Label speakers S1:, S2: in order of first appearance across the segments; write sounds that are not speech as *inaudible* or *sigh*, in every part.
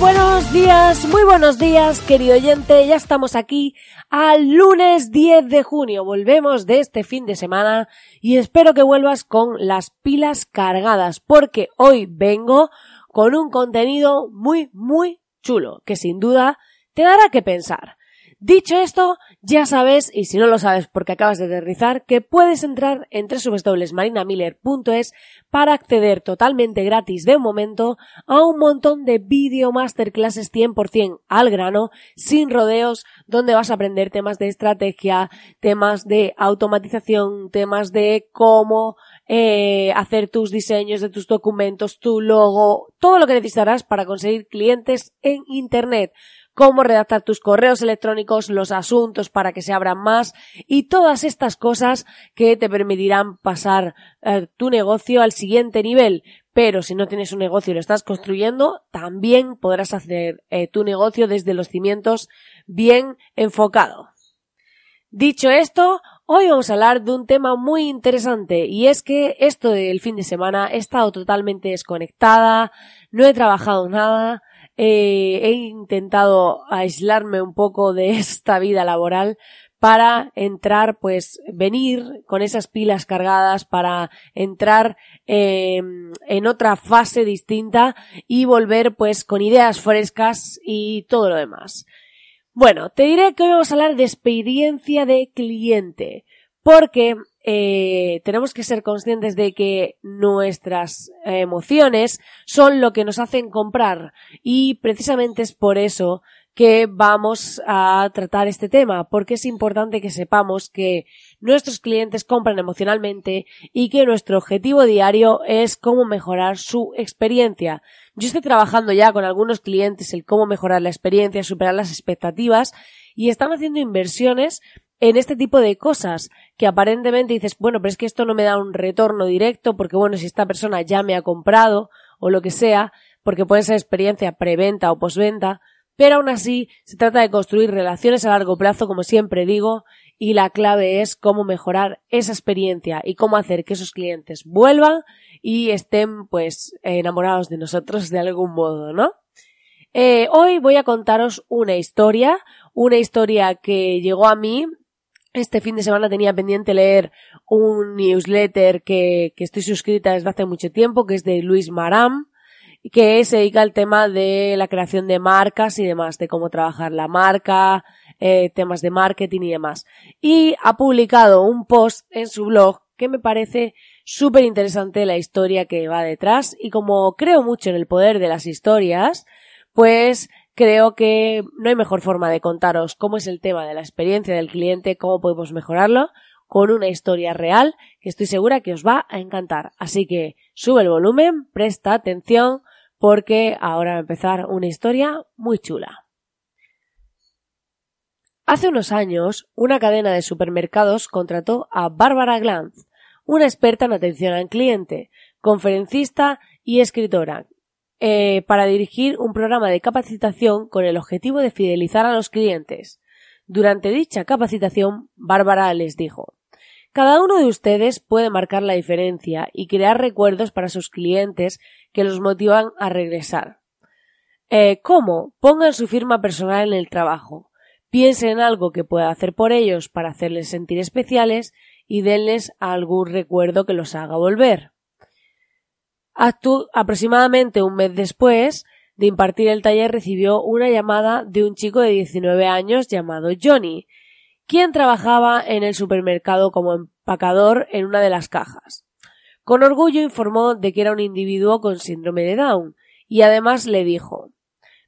S1: Buenos días, muy buenos días, querido oyente. Ya estamos aquí al lunes 10 de junio. Volvemos de este fin de semana y espero que vuelvas con las pilas cargadas porque hoy vengo con un contenido muy, muy chulo que sin duda te dará que pensar. Dicho esto, ya sabes, y si no lo sabes porque acabas de aterrizar, que puedes entrar en www.marinamiller.es para acceder totalmente gratis de momento a un montón de video masterclasses 100% al grano, sin rodeos, donde vas a aprender temas de estrategia, temas de automatización, temas de cómo eh, hacer tus diseños de tus documentos, tu logo, todo lo que necesitarás para conseguir clientes en Internet cómo redactar tus correos electrónicos, los asuntos para que se abran más y todas estas cosas que te permitirán pasar eh, tu negocio al siguiente nivel. Pero si no tienes un negocio y lo estás construyendo, también podrás hacer eh, tu negocio desde los cimientos bien enfocado. Dicho esto, hoy vamos a hablar de un tema muy interesante y es que esto del fin de semana he estado totalmente desconectada, no he trabajado nada, eh, he intentado aislarme un poco de *laughs* esta vida laboral para entrar, pues, venir con esas pilas cargadas para entrar eh, en otra fase distinta y volver, pues, con ideas frescas y todo lo demás. Bueno, te diré que hoy vamos a hablar de experiencia de cliente, porque eh, tenemos que ser conscientes de que nuestras emociones son lo que nos hacen comprar y precisamente es por eso que vamos a tratar este tema, porque es importante que sepamos que nuestros clientes compran emocionalmente y que nuestro objetivo diario es cómo mejorar su experiencia. Yo estoy trabajando ya con algunos clientes el cómo mejorar la experiencia, superar las expectativas y están haciendo inversiones en este tipo de cosas que aparentemente dices, bueno, pero es que esto no me da un retorno directo porque bueno, si esta persona ya me ha comprado o lo que sea, porque puede ser experiencia preventa o posventa, pero aún así se trata de construir relaciones a largo plazo, como siempre digo, y la clave es cómo mejorar esa experiencia y cómo hacer que esos clientes vuelvan y estén pues enamorados de nosotros de algún modo, ¿no? Eh, hoy voy a contaros una historia, una historia que llegó a mí este fin de semana tenía pendiente leer un newsletter que, estoy suscrita desde hace mucho tiempo, que es de Luis Maram, que se dedica al tema de la creación de marcas y demás, de cómo trabajar la marca, eh, temas de marketing y demás. Y ha publicado un post en su blog que me parece súper interesante la historia que va detrás y como creo mucho en el poder de las historias, pues creo que no hay mejor forma de contaros cómo es el tema de la experiencia del cliente, cómo podemos mejorarlo, con una historia real que estoy segura que os va a encantar. Así que sube el volumen, presta atención, porque ahora va a empezar una historia muy chula. Hace unos años, una cadena de supermercados contrató a Bárbara Glanz, una experta en atención al cliente, conferencista y escritora, eh, para dirigir un programa de capacitación con el objetivo de fidelizar a los clientes. Durante dicha capacitación, Bárbara les dijo Cada uno de ustedes puede marcar la diferencia y crear recuerdos para sus clientes que los motivan a regresar. Eh, ¿Cómo? Pongan su firma personal en el trabajo. Piensen en algo que pueda hacer por ellos para hacerles sentir especiales y denles algún recuerdo que los haga volver aproximadamente un mes después de impartir el taller recibió una llamada de un chico de 19 años llamado Johnny, quien trabajaba en el supermercado como empacador en una de las cajas. Con orgullo informó de que era un individuo con síndrome de Down y además le dijo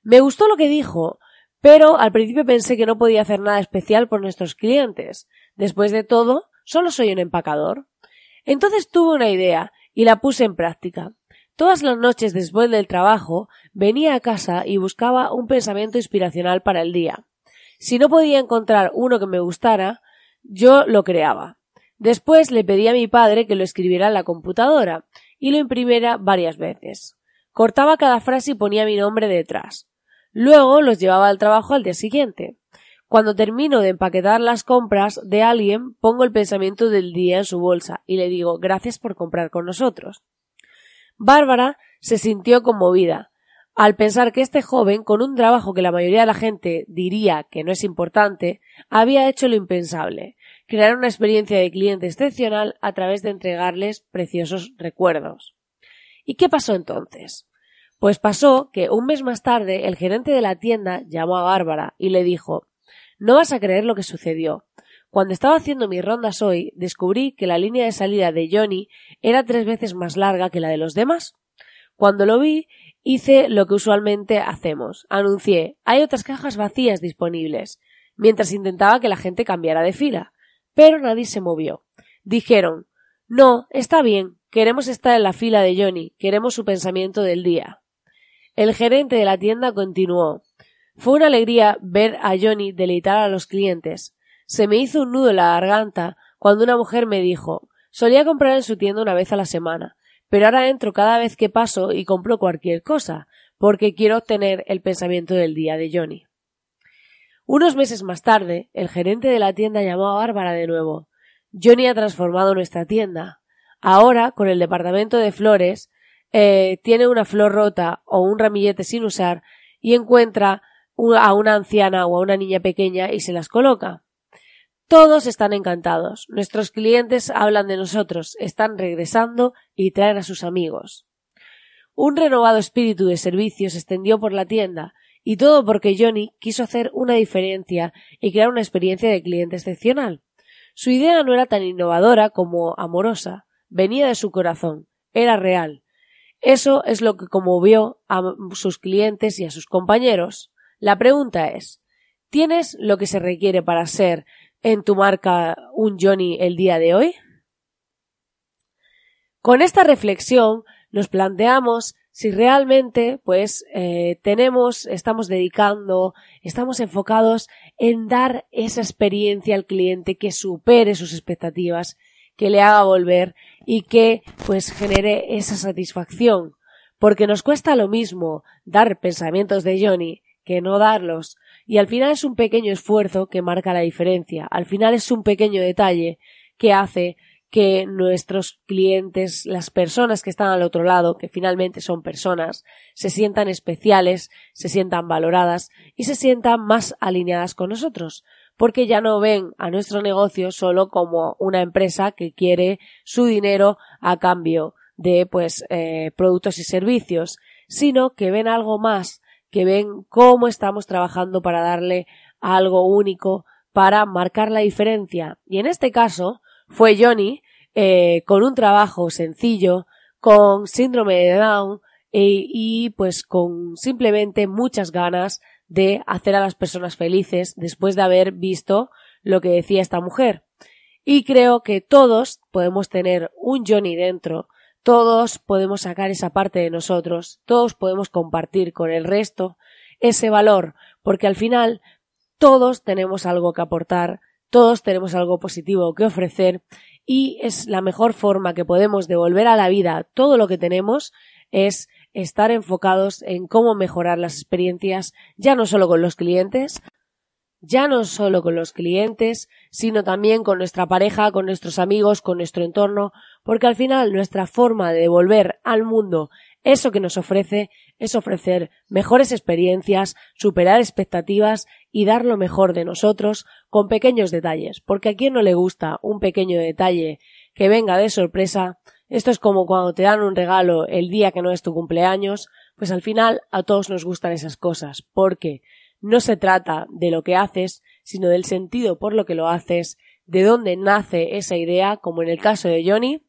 S1: Me gustó lo que dijo, pero al principio pensé que no podía hacer nada especial por nuestros clientes. Después de todo, solo soy un empacador. Entonces tuve una idea y la puse en práctica. Todas las noches después del trabajo venía a casa y buscaba un pensamiento inspiracional para el día. Si no podía encontrar uno que me gustara, yo lo creaba. Después le pedí a mi padre que lo escribiera en la computadora y lo imprimiera varias veces. Cortaba cada frase y ponía mi nombre detrás. Luego los llevaba al trabajo al día siguiente. Cuando termino de empaquetar las compras de alguien, pongo el pensamiento del día en su bolsa y le digo gracias por comprar con nosotros. Bárbara se sintió conmovida al pensar que este joven, con un trabajo que la mayoría de la gente diría que no es importante, había hecho lo impensable, crear una experiencia de cliente excepcional a través de entregarles preciosos recuerdos. ¿Y qué pasó entonces? Pues pasó que un mes más tarde el gerente de la tienda llamó a Bárbara y le dijo No vas a creer lo que sucedió. Cuando estaba haciendo mis rondas hoy, descubrí que la línea de salida de Johnny era tres veces más larga que la de los demás. Cuando lo vi, hice lo que usualmente hacemos. Anuncié hay otras cajas vacías disponibles, mientras intentaba que la gente cambiara de fila. Pero nadie se movió. Dijeron No, está bien, queremos estar en la fila de Johnny, queremos su pensamiento del día. El gerente de la tienda continuó. Fue una alegría ver a Johnny deleitar a los clientes. Se me hizo un nudo en la garganta cuando una mujer me dijo solía comprar en su tienda una vez a la semana, pero ahora entro cada vez que paso y compro cualquier cosa, porque quiero obtener el pensamiento del día de Johnny. Unos meses más tarde, el gerente de la tienda llamó a Bárbara de nuevo. Johnny ha transformado nuestra tienda. Ahora, con el departamento de flores, eh, tiene una flor rota o un ramillete sin usar y encuentra a una anciana o a una niña pequeña y se las coloca. Todos están encantados. Nuestros clientes hablan de nosotros, están regresando y traen a sus amigos. Un renovado espíritu de servicio se extendió por la tienda, y todo porque Johnny quiso hacer una diferencia y crear una experiencia de cliente excepcional. Su idea no era tan innovadora como amorosa, venía de su corazón, era real, eso es lo que conmovió a sus clientes y a sus compañeros. La pregunta es, ¿tienes lo que se requiere para ser en tu marca un Johnny el día de hoy? Con esta reflexión nos planteamos si realmente pues eh, tenemos, estamos dedicando, estamos enfocados en dar esa experiencia al cliente que supere sus expectativas que le haga volver y que pues genere esa satisfacción. Porque nos cuesta lo mismo dar pensamientos de Johnny que no darlos. Y al final es un pequeño esfuerzo que marca la diferencia. Al final es un pequeño detalle que hace que nuestros clientes, las personas que están al otro lado, que finalmente son personas, se sientan especiales, se sientan valoradas y se sientan más alineadas con nosotros porque ya no ven a nuestro negocio solo como una empresa que quiere su dinero a cambio de pues eh, productos y servicios, sino que ven algo más, que ven cómo estamos trabajando para darle algo único, para marcar la diferencia. Y en este caso fue Johnny eh, con un trabajo sencillo, con síndrome de Down e, y pues con simplemente muchas ganas de hacer a las personas felices después de haber visto lo que decía esta mujer. Y creo que todos podemos tener un Johnny dentro, todos podemos sacar esa parte de nosotros, todos podemos compartir con el resto ese valor, porque al final todos tenemos algo que aportar, todos tenemos algo positivo que ofrecer y es la mejor forma que podemos devolver a la vida todo lo que tenemos es estar enfocados en cómo mejorar las experiencias, ya no solo con los clientes, ya no solo con los clientes, sino también con nuestra pareja, con nuestros amigos, con nuestro entorno, porque al final nuestra forma de devolver al mundo eso que nos ofrece es ofrecer mejores experiencias, superar expectativas y dar lo mejor de nosotros con pequeños detalles, porque a quien no le gusta un pequeño detalle que venga de sorpresa esto es como cuando te dan un regalo el día que no es tu cumpleaños, pues al final a todos nos gustan esas cosas, porque no se trata de lo que haces, sino del sentido por lo que lo haces, de dónde nace esa idea, como en el caso de Johnny,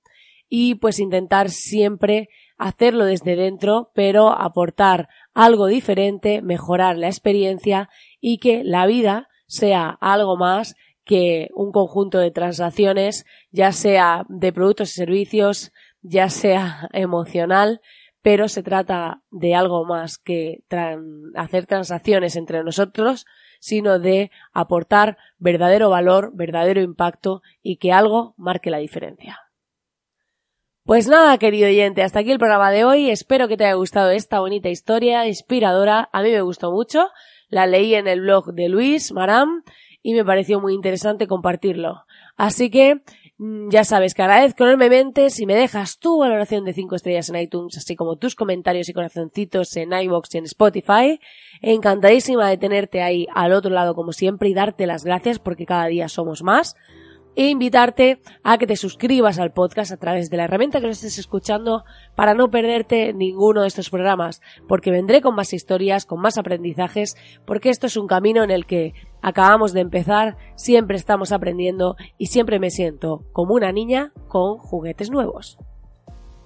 S1: y pues intentar siempre hacerlo desde dentro, pero aportar algo diferente, mejorar la experiencia y que la vida sea algo más que un conjunto de transacciones, ya sea de productos y servicios, ya sea *laughs* emocional, pero se trata de algo más que hacer transacciones entre nosotros, sino de aportar verdadero valor, verdadero impacto y que algo marque la diferencia. Pues nada, querido oyente, hasta aquí el programa de hoy. Espero que te haya gustado esta bonita historia inspiradora. A mí me gustó mucho. La leí en el blog de Luis Maram y me pareció muy interesante compartirlo. Así que mm, ya sabes que agradezco enormemente si me dejas tu valoración de 5 estrellas en iTunes, así como tus comentarios y corazoncitos en iBox y en Spotify. Encantadísima de tenerte ahí al otro lado como siempre y darte las gracias porque cada día somos más e invitarte a que te suscribas al podcast a través de la herramienta que lo estés escuchando para no perderte ninguno de estos programas, porque vendré con más historias, con más aprendizajes, porque esto es un camino en el que acabamos de empezar, siempre estamos aprendiendo y siempre me siento como una niña con juguetes nuevos.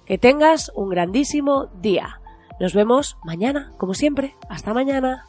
S1: Que tengas un grandísimo día. Nos vemos mañana, como siempre. Hasta mañana.